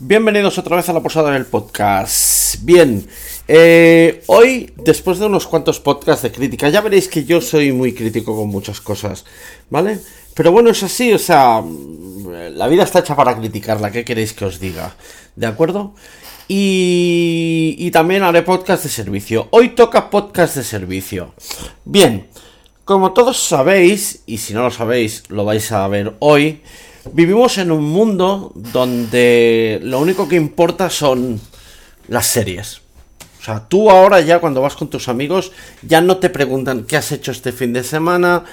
Bienvenidos otra vez a la posada del podcast. Bien, eh, hoy, después de unos cuantos podcasts de crítica, ya veréis que yo soy muy crítico con muchas cosas, ¿vale? Pero bueno, es así, o sea, la vida está hecha para criticarla, ¿qué queréis que os diga? ¿De acuerdo? Y, y también haré podcast de servicio. Hoy toca podcast de servicio. Bien, como todos sabéis, y si no lo sabéis, lo vais a ver hoy, vivimos en un mundo donde lo único que importa son las series. O sea, tú ahora ya cuando vas con tus amigos ya no te preguntan qué has hecho este fin de semana,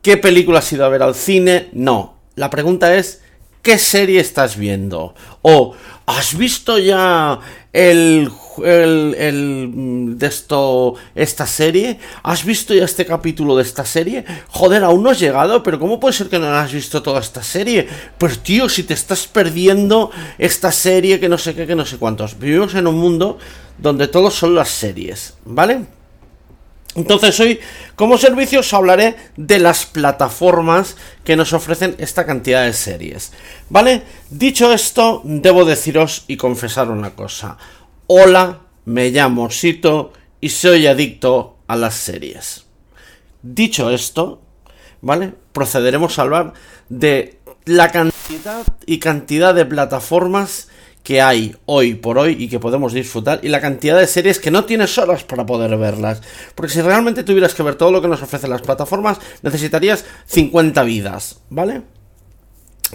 qué película has ido a ver al cine, no. La pregunta es ¿qué serie estás viendo? O ¿has visto ya el, el, el, de esto, esta serie? ¿Has visto ya este capítulo de esta serie? Joder, aún no has llegado, pero ¿cómo puede ser que no has visto toda esta serie? Pues tío, si te estás perdiendo esta serie que no sé qué, que no sé cuántos. Vivimos en un mundo donde todos son las series, ¿vale? Entonces hoy como servicio os hablaré de las plataformas que nos ofrecen esta cantidad de series. ¿Vale? Dicho esto, debo deciros y confesar una cosa. Hola, me llamo Sito y soy adicto a las series. Dicho esto, ¿vale? Procederemos a hablar de la cantidad y cantidad de plataformas que hay hoy por hoy y que podemos disfrutar y la cantidad de series que no tienes horas para poder verlas. Porque si realmente tuvieras que ver todo lo que nos ofrecen las plataformas, necesitarías 50 vidas, ¿vale?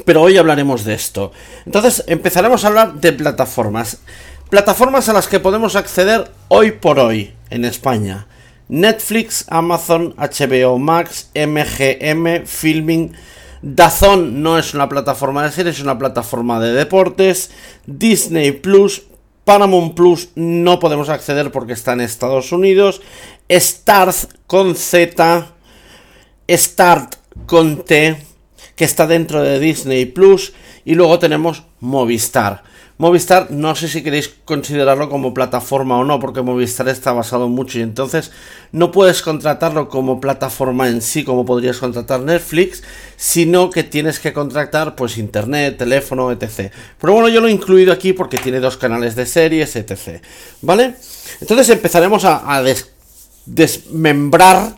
Pero hoy hablaremos de esto. Entonces empezaremos a hablar de plataformas. Plataformas a las que podemos acceder hoy por hoy en España. Netflix, Amazon, HBO Max, MGM, Filming, Dazón no es una plataforma de series, es una plataforma de deportes. Disney Plus, Paramount Plus no podemos acceder porque está en Estados Unidos. Start con Z, Start con T, que está dentro de Disney Plus. Y luego tenemos Movistar. Movistar, no sé si queréis considerarlo como plataforma o no, porque Movistar está basado mucho y entonces no puedes contratarlo como plataforma en sí, como podrías contratar Netflix, sino que tienes que contratar pues internet, teléfono, etc. Pero bueno, yo lo he incluido aquí porque tiene dos canales de series, etc. ¿Vale? Entonces empezaremos a, desmembrar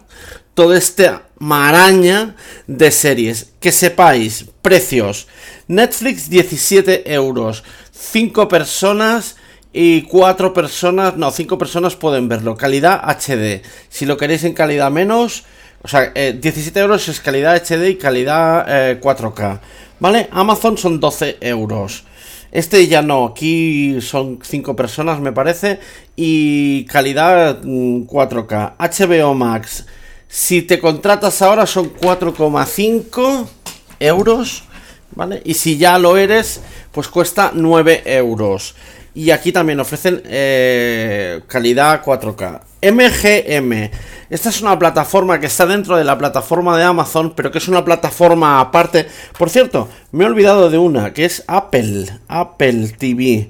toda esta maraña de series. Que sepáis, precios. Netflix 17 euros. 5 personas y 4 personas, no, 5 personas pueden verlo. Calidad HD. Si lo queréis en calidad menos, o sea, 17 eh, euros es calidad HD y calidad 4K. Eh, ¿Vale? Amazon son 12 euros. Este ya no, aquí son 5 personas me parece y calidad 4K. Mm, HBO Max, si te contratas ahora son 4,5 euros, ¿vale? Y si ya lo eres, pues cuesta 9 euros. Y aquí también ofrecen eh, calidad 4K. MGM. Esta es una plataforma que está dentro de la plataforma de Amazon, pero que es una plataforma aparte. Por cierto, me he olvidado de una, que es Apple. Apple TV.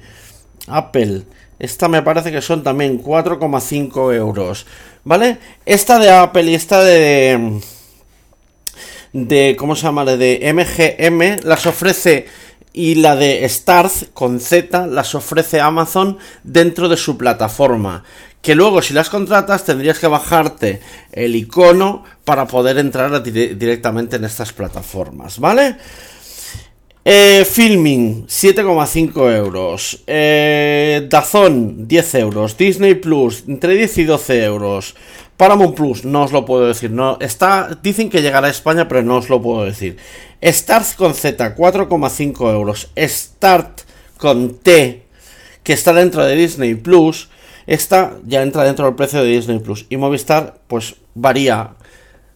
Apple. Esta me parece que son también 4,5 euros. ¿Vale? Esta de Apple y esta de... De... ¿Cómo se llama? De MGM. Las ofrece y la de Stars con Z las ofrece Amazon dentro de su plataforma. Que luego si las contratas tendrías que bajarte el icono para poder entrar directamente en estas plataformas, ¿vale? Eh, filming, 7,5 euros. Eh, Dazón, 10 euros. Disney Plus, entre 10 y 12 euros. Paramount Plus, no os lo puedo decir. No, está, dicen que llegará a España, pero no os lo puedo decir. Start con Z, 4,5 euros. Start con T, que está dentro de Disney Plus, esta ya entra dentro del precio de Disney Plus. Y Movistar, pues varía.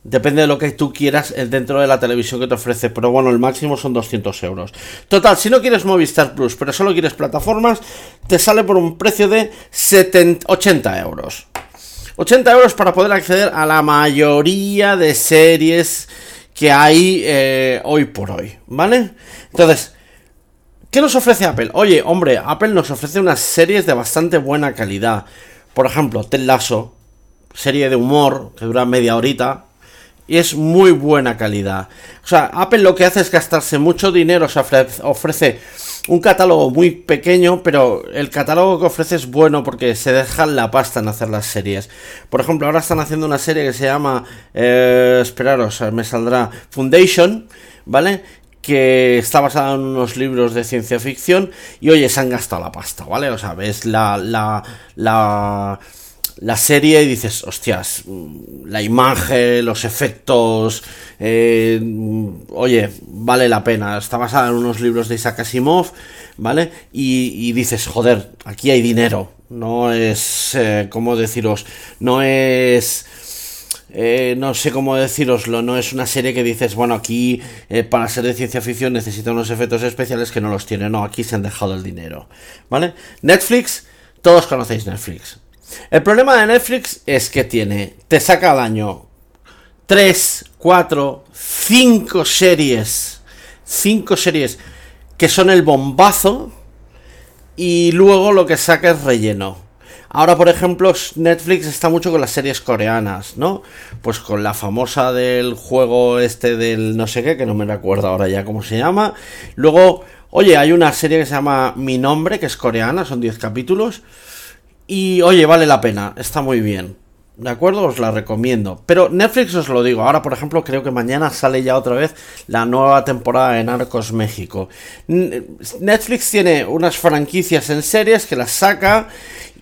Depende de lo que tú quieras dentro de la televisión que te ofrece. Pero bueno, el máximo son 200 euros. Total, si no quieres Movistar Plus, pero solo quieres plataformas, te sale por un precio de 80 euros. 80 euros para poder acceder a la mayoría de series que hay eh, hoy por hoy, ¿vale? Entonces, ¿qué nos ofrece Apple? Oye, hombre, Apple nos ofrece unas series de bastante buena calidad. Por ejemplo, Ted Lasso, serie de humor que dura media horita, y es muy buena calidad. O sea, Apple lo que hace es gastarse mucho dinero, o sea, ofrece un catálogo muy pequeño, pero el catálogo que ofrece es bueno porque se dejan la pasta en hacer las series. Por ejemplo, ahora están haciendo una serie que se llama, eh, esperaros, me saldrá Foundation, ¿vale? que está basada en unos libros de ciencia ficción y oye, se han gastado la pasta, ¿vale? O sea, ves la, la, la la serie y dices, hostias, la imagen, los efectos, eh, oye, vale la pena. Está basada en unos libros de Isaac Asimov, ¿vale? Y, dices, joder, aquí hay dinero. No es, eh, ¿cómo deciros? No es... Eh, no sé cómo deciroslo, no es una serie que dices, bueno, aquí para ser de ciencia ficción necesita unos efectos especiales que no los tiene, no, aquí se han dejado el dinero, ¿vale? Netflix, todos conocéis Netflix, el problema de Netflix es que tiene, te saca al año 3, 4, 5 series, 5 series que son el bombazo y luego lo que saca es relleno. Ahora, por ejemplo, Netflix está mucho con las series coreanas, ¿no? Pues con la famosa del juego este del no sé qué, que no me recuerdo ahora ya cómo se llama. Luego, oye, hay una serie que se llama Mi Nombre, que es coreana, son 10 capítulos. Y oye, vale la pena, está muy bien. ¿De acuerdo? Os la recomiendo. Pero Netflix os lo digo. Ahora, por ejemplo, creo que mañana sale ya otra vez la nueva temporada de Narcos México. Netflix tiene unas franquicias en series que las saca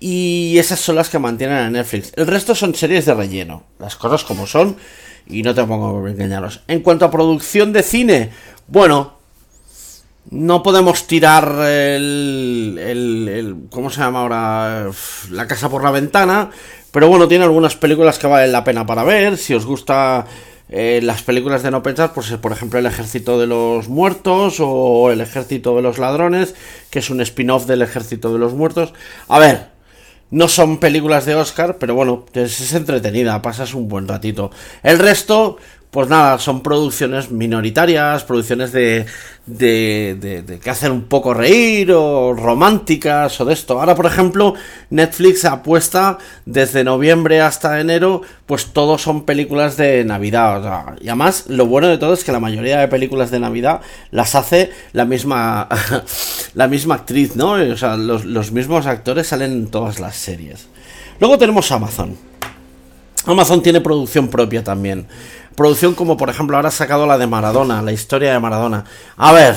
y esas son las que mantienen a Netflix. El resto son series de relleno. Las cosas como son y no te pongo a engañaros. En cuanto a producción de cine, bueno, no podemos tirar el, el, ¿Cómo se llama ahora? La casa por la ventana. Pero bueno, tiene algunas películas que valen la pena para ver. Si os gusta eh, las películas de no pensar, pues por ejemplo El Ejército de los Muertos o El Ejército de los Ladrones, que es un spin-off del Ejército de los Muertos. A ver, no son películas de Oscar, pero bueno, es entretenida, pasas un buen ratito. El resto, pues nada, son producciones minoritarias, producciones de, de, de, que hacen un poco reír o románticas o de esto. Ahora, por ejemplo, Netflix apuesta desde noviembre hasta enero, pues todos son películas de Navidad. y además, lo bueno de todo es que la mayoría de películas de Navidad las hace la misma, la misma actriz, ¿no? O sea, los, los mismos actores salen en todas las series. Luego tenemos Amazon. Amazon tiene producción propia también. Producción como por ejemplo ahora ha sacado la de Maradona, la historia de Maradona. A ver.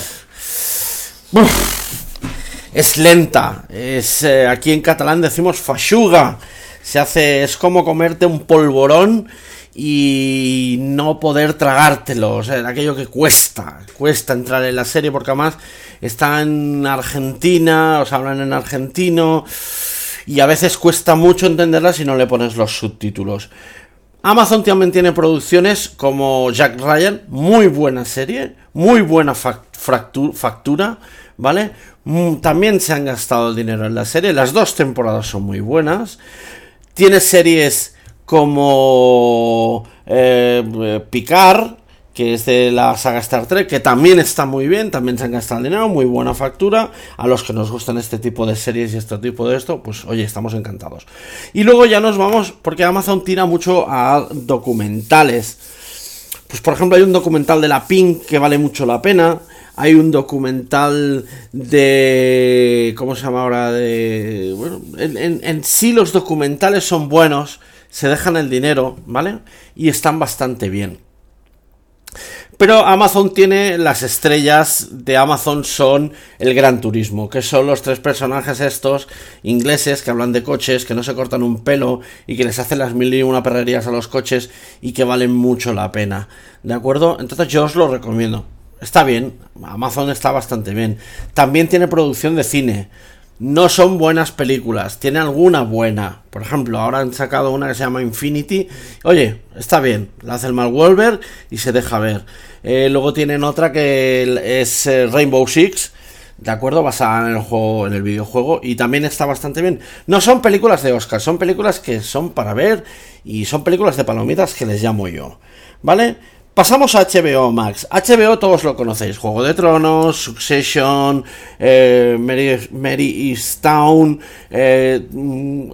es lenta. Es eh, aquí en catalán decimos fashuga. Se hace es como comerte un polvorón y no poder tragártelo, o sea, aquello que cuesta, cuesta entrar en la serie porque además está en Argentina, os hablan en argentino y a veces cuesta mucho entenderla si no le pones los subtítulos. Amazon también tiene producciones como Jack Ryan, muy buena serie, muy buena factura, ¿vale? Mm, también se han gastado dinero en la serie, las dos temporadas son muy buenas. Tiene series como eh, Picard, que es de la saga Star Trek, que también está muy bien, también se han gastado el dinero, muy buena factura. A los que nos gustan este tipo de series y este tipo de esto, pues oye, estamos encantados. Y luego ya nos vamos, porque Amazon tira mucho a documentales. Pues por ejemplo hay un documental de la Pink que vale mucho la pena. Hay un documental de... ¿Cómo se llama ahora? De... Bueno, en, en sí los documentales son buenos, se dejan el dinero, ¿vale? Y están bastante bien. Pero Amazon tiene las estrellas de Amazon son el Gran Turismo, que son los tres personajes estos ingleses que hablan de coches, que no se cortan un pelo y que les hacen las mil y una perrerías a los coches y que valen mucho la pena. ¿De acuerdo? Entonces yo os lo recomiendo. Está bien, Amazon está bastante bien. También tiene producción de cine no son buenas películas, tiene alguna buena. Por ejemplo, ahora han sacado una que se llama Infinity. Oye, está bien, la hace el mal y se deja ver. Eh, luego tienen otra que es eh, Rainbow Six. ¿De acuerdo? Basada en el juego, en el videojuego. Y también está bastante bien. No son películas de Oscar, son películas que son para ver. Y son películas de palomitas que les llamo yo. ¿Vale? Pasamos a HBO Max. HBO todos lo conocéis. Juego de Tronos, Succession, eh, Mary, Mary Easttown. Eh, mm,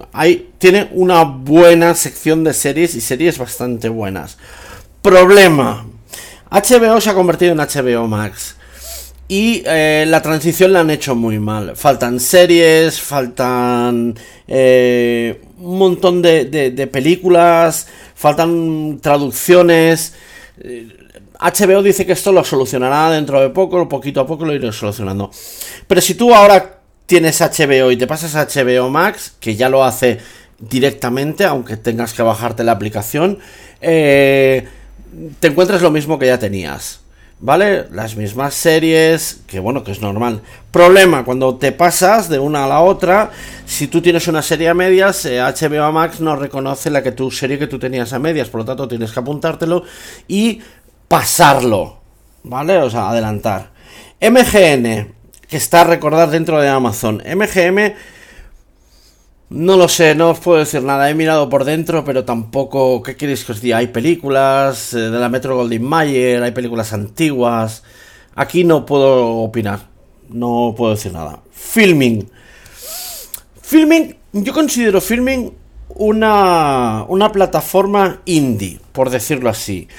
tiene una buena sección de series y series bastante buenas. Problema. HBO se ha convertido en HBO Max. Y eh, la transición la han hecho muy mal. Faltan series, faltan un montón de, películas, faltan traducciones. HBO eh, dice que esto lo solucionará dentro de poco, poquito a poco lo iré solucionando. Pero si tú ahora tienes HBO y te pasas a HBO Max, que ya lo hace directamente, aunque tengas que bajarte la aplicación, te encuentras lo mismo que ya tenías. ¿Vale? Las mismas series, que bueno, que es normal. Problema, cuando te pasas de una a la otra, si tú tienes una serie a medias, HBO eh, Max no reconoce la que tu serie que tú tenías a medias, por lo tanto tienes que apuntártelo y pasarlo, ¿vale? O sea, adelantar. MGN, que está a recordar dentro de Amazon. MGM no lo sé, no os puedo decir nada. He mirado por dentro, pero tampoco. ¿Qué queréis que os diga? Hay películas eh, de la Metro Goldwyn Mayer, hay películas antiguas. Aquí no puedo opinar. No puedo decir nada. Filming. Filming, yo considero Filming una, una plataforma indie, por decirlo así.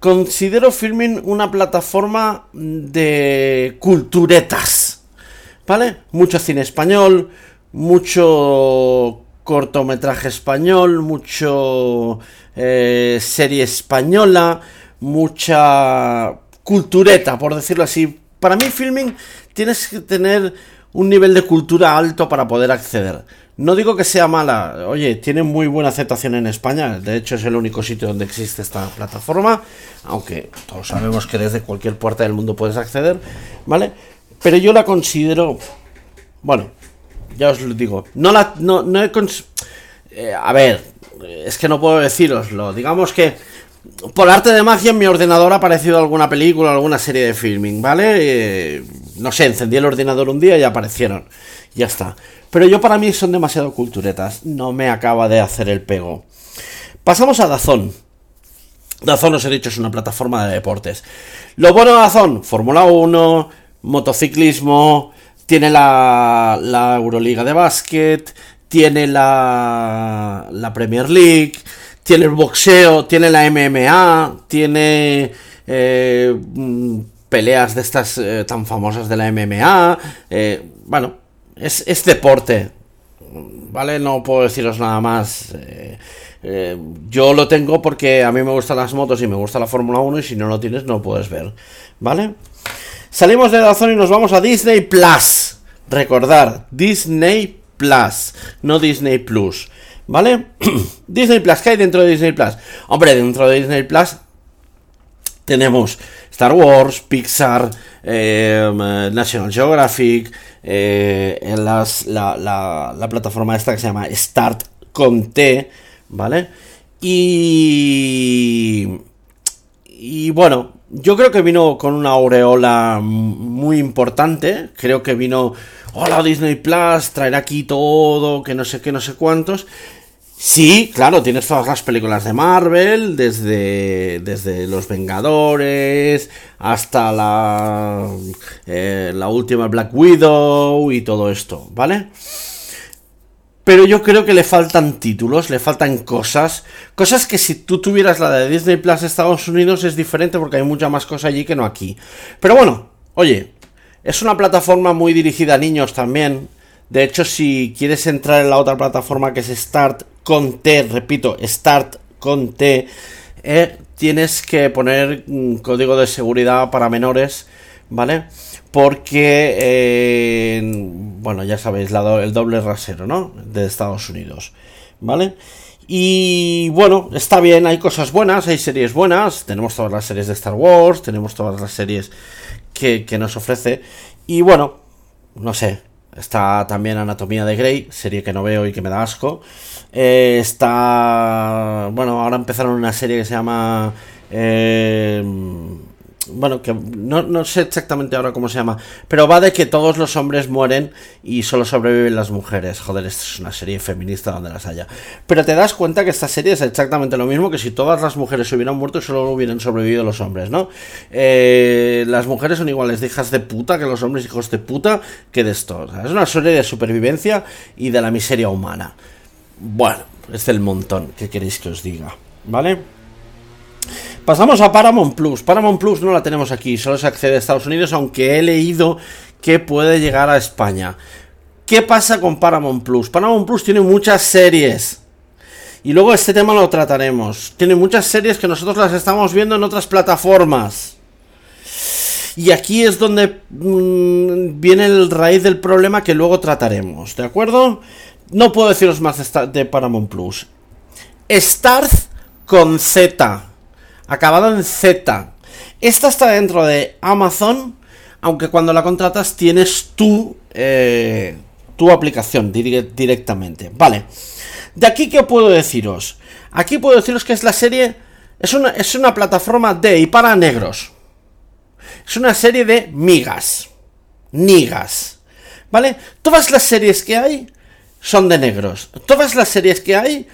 Considero Filming una plataforma de culturetas. ¿Vale? Mucho cine español, mucho cortometraje español, mucho eh, serie española, mucha cultureta, por decirlo así. Para mí, filming tienes que tener un nivel de cultura alto para poder acceder. No digo que sea mala, oye, tiene muy buena aceptación en España, de hecho es el único sitio donde existe esta plataforma, aunque todos sabemos que desde cualquier puerta del mundo puedes acceder, ¿vale? Pero yo la considero, bueno, ya os lo digo. No la. No, no he eh, a ver, es que no puedo deciroslo. Digamos que. Por arte de magia en mi ordenador ha aparecido alguna película, alguna serie de filming, ¿vale? Eh, no sé, encendí el ordenador un día y aparecieron. Ya está. Pero yo para mí son demasiado culturetas. No me acaba de hacer el pego. Pasamos a Dazón. Dazón, os he dicho, es una plataforma de deportes. Lo bueno de Dazón, Fórmula 1, motociclismo, tiene la, la Euroliga de básquet, tiene la, la Premier League, tiene el boxeo, tiene la MMA, tiene eh, mm, peleas de estas eh, tan famosas de la MMA. Eh, bueno, es, es, deporte, ¿vale? No puedo deciros nada más. yo lo tengo porque a mí me gustan las motos y me gusta la Fórmula 1 y si no lo tienes no puedes ver, ¿vale? Salimos de la zona y nos vamos a Disney Plus. Recordar, Disney Plus, no Disney Plus. ¿Vale? Disney Plus, ¿qué hay dentro de Disney Plus? Hombre, dentro de Disney Plus tenemos Star Wars, Pixar, em, National Geographic, eh, la, plataforma esta que se llama Start con T, ¿vale? Y... Y bueno, yo creo que vino con una aureola muy importante. Creo que vino, hola Disney Plus, traer aquí todo, que no sé qué, no sé cuántos. Sí, claro, tienes todas las películas de Marvel, desde, desde Los Vengadores hasta la, eh, la última Black Widow y todo esto, ¿vale? Pero yo creo que le faltan títulos, le faltan cosas, cosas que si tú tuvieras la de Disney Plus Estados Unidos es diferente porque hay mucha más cosa allí que no aquí. Pero bueno, oye, es una plataforma muy dirigida a niños también. De hecho, si quieres entrar en la otra plataforma que es Start con T, repito, Start con T, eh, tienes que poner un código de seguridad para menores, ¿vale? Porque, eh, bueno, ya sabéis, el doble rasero, ¿no? De Estados Unidos, ¿vale? Y bueno, está bien, hay cosas buenas, hay series buenas, tenemos todas las series de Star Wars, tenemos todas las series que, nos ofrece. Y bueno, no sé, está también Anatomía de Grey, serie que no veo y que me da asco. Eh, está, bueno, ahora empezaron una serie que se llama... Eh, bueno, que no, sé exactamente ahora cómo se llama, pero va de que todos los hombres mueren y solo sobreviven las mujeres. Joder, esto es una serie feminista donde las haya. Pero te das cuenta que esta serie es exactamente lo mismo que si todas las mujeres hubieran muerto y solo hubieran sobrevivido los hombres, ¿no? Eh, las mujeres son iguales de hijas de puta que los hombres hijos de puta que de esto. es una serie de supervivencia y de la miseria humana. Bueno, es del montón, ¿qué queréis que os diga? ¿Vale? Pasamos a Paramount Plus. Paramount Plus no la tenemos aquí, solo se accede a Estados Unidos, aunque he leído que puede llegar a España. ¿Qué pasa con Paramount Plus? Paramount Plus tiene muchas series. Y luego este tema lo trataremos. Tiene muchas series que nosotros las estamos viendo en otras plataformas. Y aquí es donde mm, viene el raíz del problema que luego trataremos, ¿de acuerdo? No puedo deciros más de, Paramount Plus. Starz con Z. Acabado en Z. Esta está dentro de Amazon, aunque cuando la contratas tienes tu, eh, tu aplicación directamente. Vale. De aquí, ¿qué puedo deciros? Aquí puedo deciros que es la serie. Es una, es una plataforma de y para negros. Es una serie de migas. Nigas. ¿Vale? Todas las series que hay son de negros. Todas las series que hay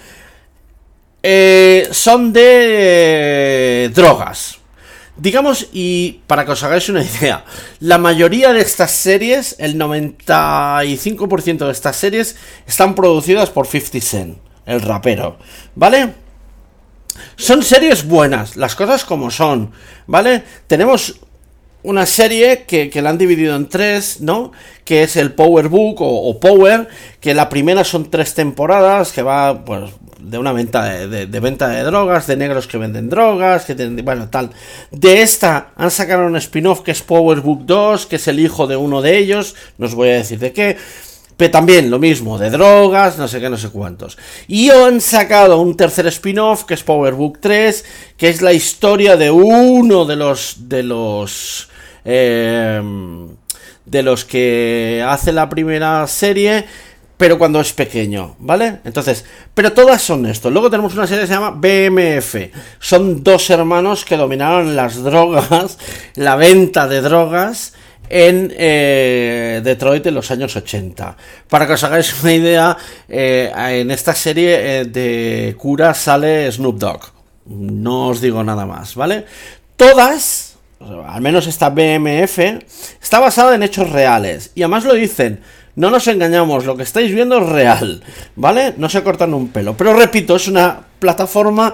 eh, son de drogas. Digamos, y para que os hagáis una idea, la mayoría de estas series, el 95% de estas series, están producidas por 50 Cent, el rapero, ¿vale? Son series buenas, las cosas como son, ¿vale? Tenemos una serie que, la han dividido en tres, ¿no? Que es el Power Book o, Power, que la primera son tres temporadas, que va, pues, de una venta de, venta de drogas, de negros que venden drogas, que bueno, tal. De esta han sacado un spin-off que es Power Book 2, que es el hijo de uno de ellos, no os voy a decir de qué. Pero también lo mismo, de drogas, no sé qué, no sé cuántos. Y han sacado un tercer spin-off, que es Power Book 3, que es la historia de uno de los. de los. Eh, de los que hace la primera serie pero cuando es pequeño, ¿vale? Entonces, pero todas son esto. Luego tenemos una serie que se llama BMF. Son dos hermanos que dominaron las drogas, la venta de drogas en eh, Detroit en los años 80. Para que os hagáis una idea, eh, en esta serie eh, de cura sale Snoop Dogg. No os digo nada más, ¿vale? Todas, al menos esta BMF, está basada en hechos reales. Y además lo dicen no nos engañamos, lo que estáis viendo es real, ¿vale? No se cortan un pelo. Pero repito, es una plataforma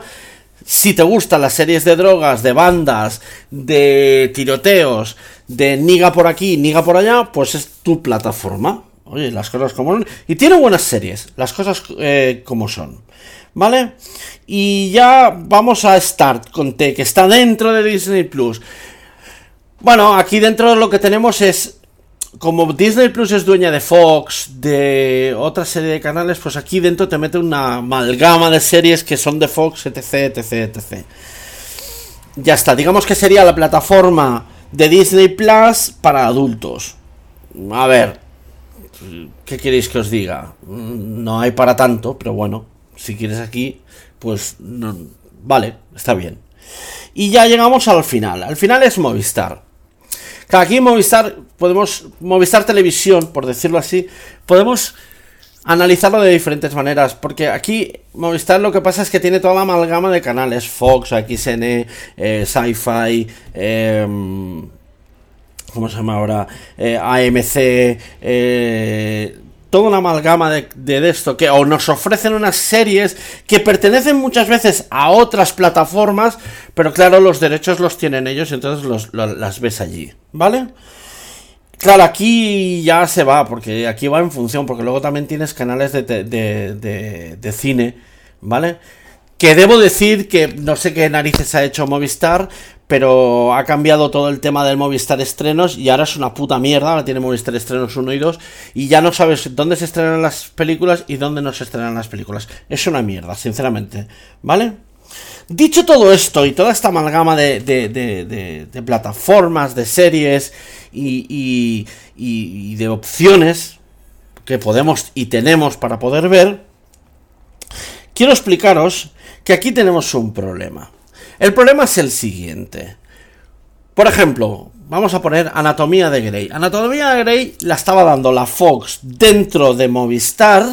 si te gustan las series de drogas, de bandas, de tiroteos, de niga por aquí, niga por allá, pues es tu plataforma. Oye, las cosas como son. Y tiene buenas series, las cosas eh, como son. ¿Vale? Y ya vamos a Start con T, que está dentro de Disney Plus. Bueno, aquí dentro lo que tenemos es como Disney Plus es dueña de Fox, de otra serie de canales, pues aquí dentro te mete una amalgama de series que son de Fox, etc, etc, etc. Ya está, digamos que sería la plataforma de Disney Plus para adultos. A ver, ¿qué queréis que os diga? No hay para tanto, pero bueno, si quieres aquí, pues vale, está bien. Y ya llegamos al final. Al final es Movistar. Aquí Movistar podemos, Movistar Televisión, por decirlo así, podemos analizarlo de diferentes maneras, porque aquí Movistar lo que pasa es que tiene toda la amalgama de canales, Fox, XN, eh, Sci-Fi, em, ¿cómo se llama ahora? Eh, AMC, eh, toda una amalgama de, esto, que o nos ofrecen unas series que pertenecen muchas veces a otras plataformas, pero claro, los derechos los tienen ellos, entonces las ves allí, ¿vale? Claro, aquí ya se va, porque aquí va en función, porque luego también tienes canales de, de, de cine, ¿vale? Que debo decir que no sé qué narices ha hecho Movistar, pero ha cambiado todo el tema del Movistar estrenos y ahora es una puta mierda, ahora tiene Movistar estrenos 1 y 2 y ya no sabes dónde se estrenan las películas y dónde no se estrenan las películas. Es una mierda, sinceramente, ¿vale? Dicho todo esto y toda esta amalgama de, de, plataformas, de series y, y de opciones que podemos y tenemos para poder ver, quiero explicaros que aquí tenemos un problema. El problema es el siguiente. Por ejemplo, vamos a poner Anatomía de Grey. Anatomía de Grey la estaba dando la Fox dentro de Movistar,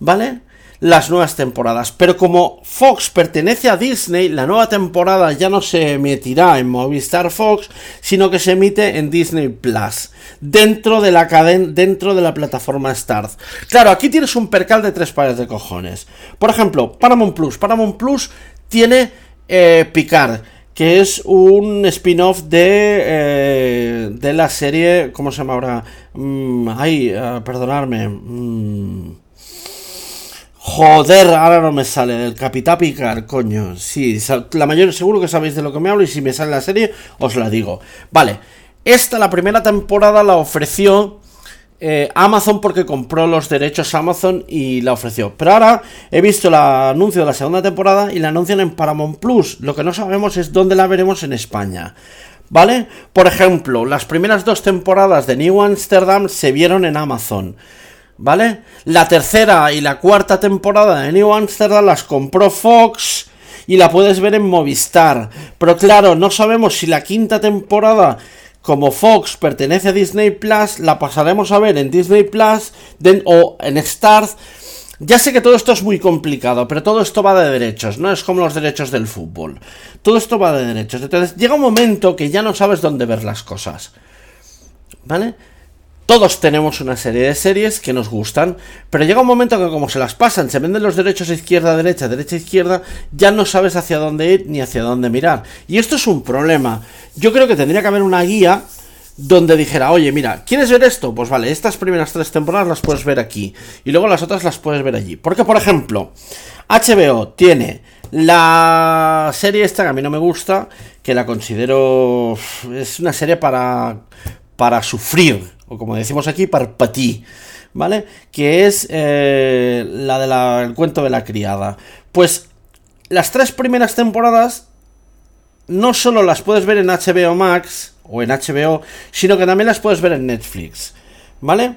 ¿vale? Las nuevas temporadas. Pero como Fox pertenece a Disney, la nueva temporada ya no se emitirá en Movistar Fox, sino que se emite en Disney Plus, dentro de la cadena, dentro de la plataforma Starz. Claro, aquí tienes un percal de tres pares de cojones. Por ejemplo, Paramount Plus. Paramount Plus tiene eh, Picard. que es un spin-off de, eh, de la serie, ¿cómo se llama ahora? Mm, ay, uh, perdonadme. Mm. Joder, ahora no me sale del Capitán Picard, coño. Sí, la mayoría seguro que sabéis de lo que me hablo y si me sale la serie os la digo. Vale, esta la primera temporada la ofreció eh, Amazon porque compró los derechos Amazon y la ofreció. Pero ahora he visto el anuncio de la segunda temporada y la anuncian en Paramount Plus. Lo que no sabemos es dónde la veremos en España. ¿Vale? Por ejemplo, las primeras dos temporadas de New Amsterdam se vieron en Amazon. ¿Vale? La tercera y la cuarta temporada de New Amsterdam las compró Fox y la puedes ver en Movistar. Pero claro, no sabemos si la quinta temporada como Fox pertenece a Disney Plus, la pasaremos a ver en Disney Plus o en Stars. Ya sé que todo esto es muy complicado, pero todo esto va de derechos, no es como los derechos del fútbol. Todo esto va de derechos. Entonces llega un momento que ya no sabes dónde ver las cosas. ¿Vale? Todos tenemos una serie de series que nos gustan, pero llega un momento que como se las pasan, se venden los derechos izquierda, derecha, derecha, izquierda, ya no sabes hacia dónde ir ni hacia dónde mirar. Y esto es un problema. Yo creo que tendría que haber una guía donde dijera, oye, mira, ¿quieres ver esto? Pues vale, estas primeras tres temporadas las puedes ver aquí y luego las otras las puedes ver allí. Porque, por ejemplo, HBO tiene la serie esta que a mí no me gusta, que la considero... es una serie para... para sufrir o como decimos aquí, parpatí, ¿vale? Que es eh, la del cuento de la criada. Pues las tres primeras temporadas no solo las puedes ver en HBO Max o en HBO, sino que también las puedes ver en Netflix, ¿vale?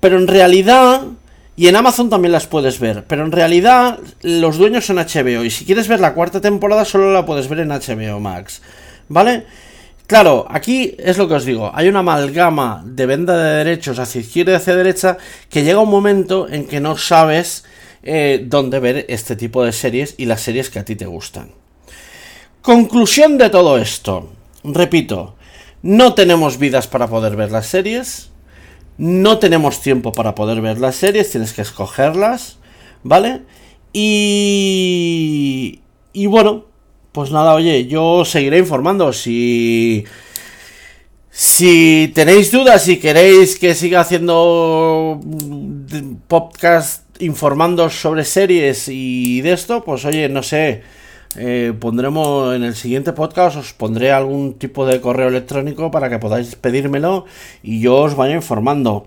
Pero en realidad, y en Amazon también las puedes ver, pero en realidad los dueños son HBO y si quieres ver la cuarta temporada solo la puedes ver en HBO Max, ¿vale? Claro, aquí es lo que os digo, hay una amalgama de venta de derechos hacia izquierda y hacia derecha que llega un momento en que no sabes eh, dónde ver este tipo de series y las series que a ti te gustan. Conclusión de todo esto, repito, no tenemos vidas para poder ver las series, no tenemos tiempo para poder ver las series, tienes que escogerlas, ¿vale? Y... Y bueno, pues nada, oye, yo seguiré informando. Si. Si tenéis dudas y queréis que siga haciendo podcast informando sobre series y de esto, pues oye, no sé. Eh, pondremos en el siguiente podcast, os pondré algún tipo de correo electrónico para que podáis pedírmelo y yo os vaya informando.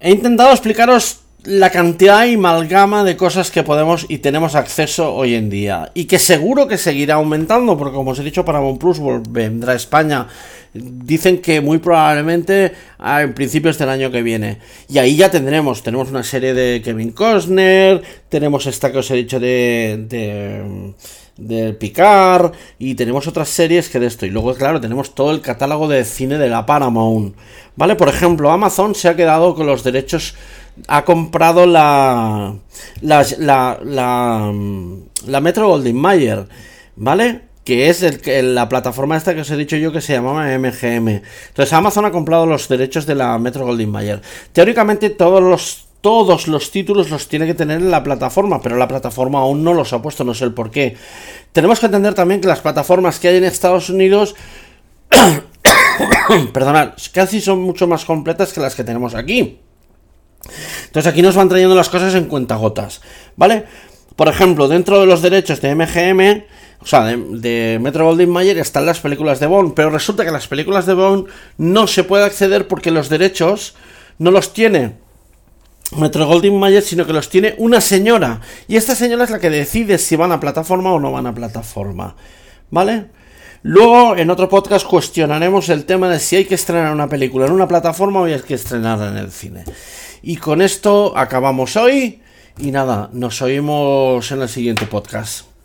He intentado explicaros la cantidad y amalgama de cosas que podemos y tenemos acceso hoy en día. Y que seguro que seguirá aumentando, porque como os he dicho, Paramount Plus vendrá a España. Dicen que muy probablemente en principios del año que viene. Y ahí ya tendremos, tenemos una serie de Kevin Costner, tenemos esta que os he dicho de, de de Picard y tenemos otras series que de esto y luego claro tenemos todo el catálogo de cine de la Paramount vale por ejemplo Amazon se ha quedado con los derechos ha comprado la la, la, la, la Metro Goldwyn Mayer, ¿vale? Que es el, la plataforma esta que os he dicho yo que se llamaba MGM. Entonces Amazon ha comprado los derechos de la Metro Goldwyn Mayer. Teóricamente todos los todos los títulos los tiene que tener en la plataforma, pero la plataforma aún no los ha puesto, no sé el por qué. Tenemos que entender también que las plataformas que hay en Estados Unidos, perdonad, casi son mucho más completas que las que tenemos aquí. Entonces aquí nos van trayendo las cosas en cuentagotas, ¿vale? Por ejemplo, dentro de los derechos de MGM, o sea, de, Metro Goldwyn Mayer están las películas de Bond, pero resulta que las películas de Bond no se puede acceder porque los derechos no los tiene Metro Goldwyn Mayer, sino que los tiene una señora. Y esta señora es la que decide si van a plataforma o no van a plataforma. ¿Vale? Luego, en otro podcast, cuestionaremos el tema de si hay que estrenar una película en una plataforma o hay que estrenarla en el cine. Y con esto acabamos hoy. Y nada, nos oímos en el siguiente podcast.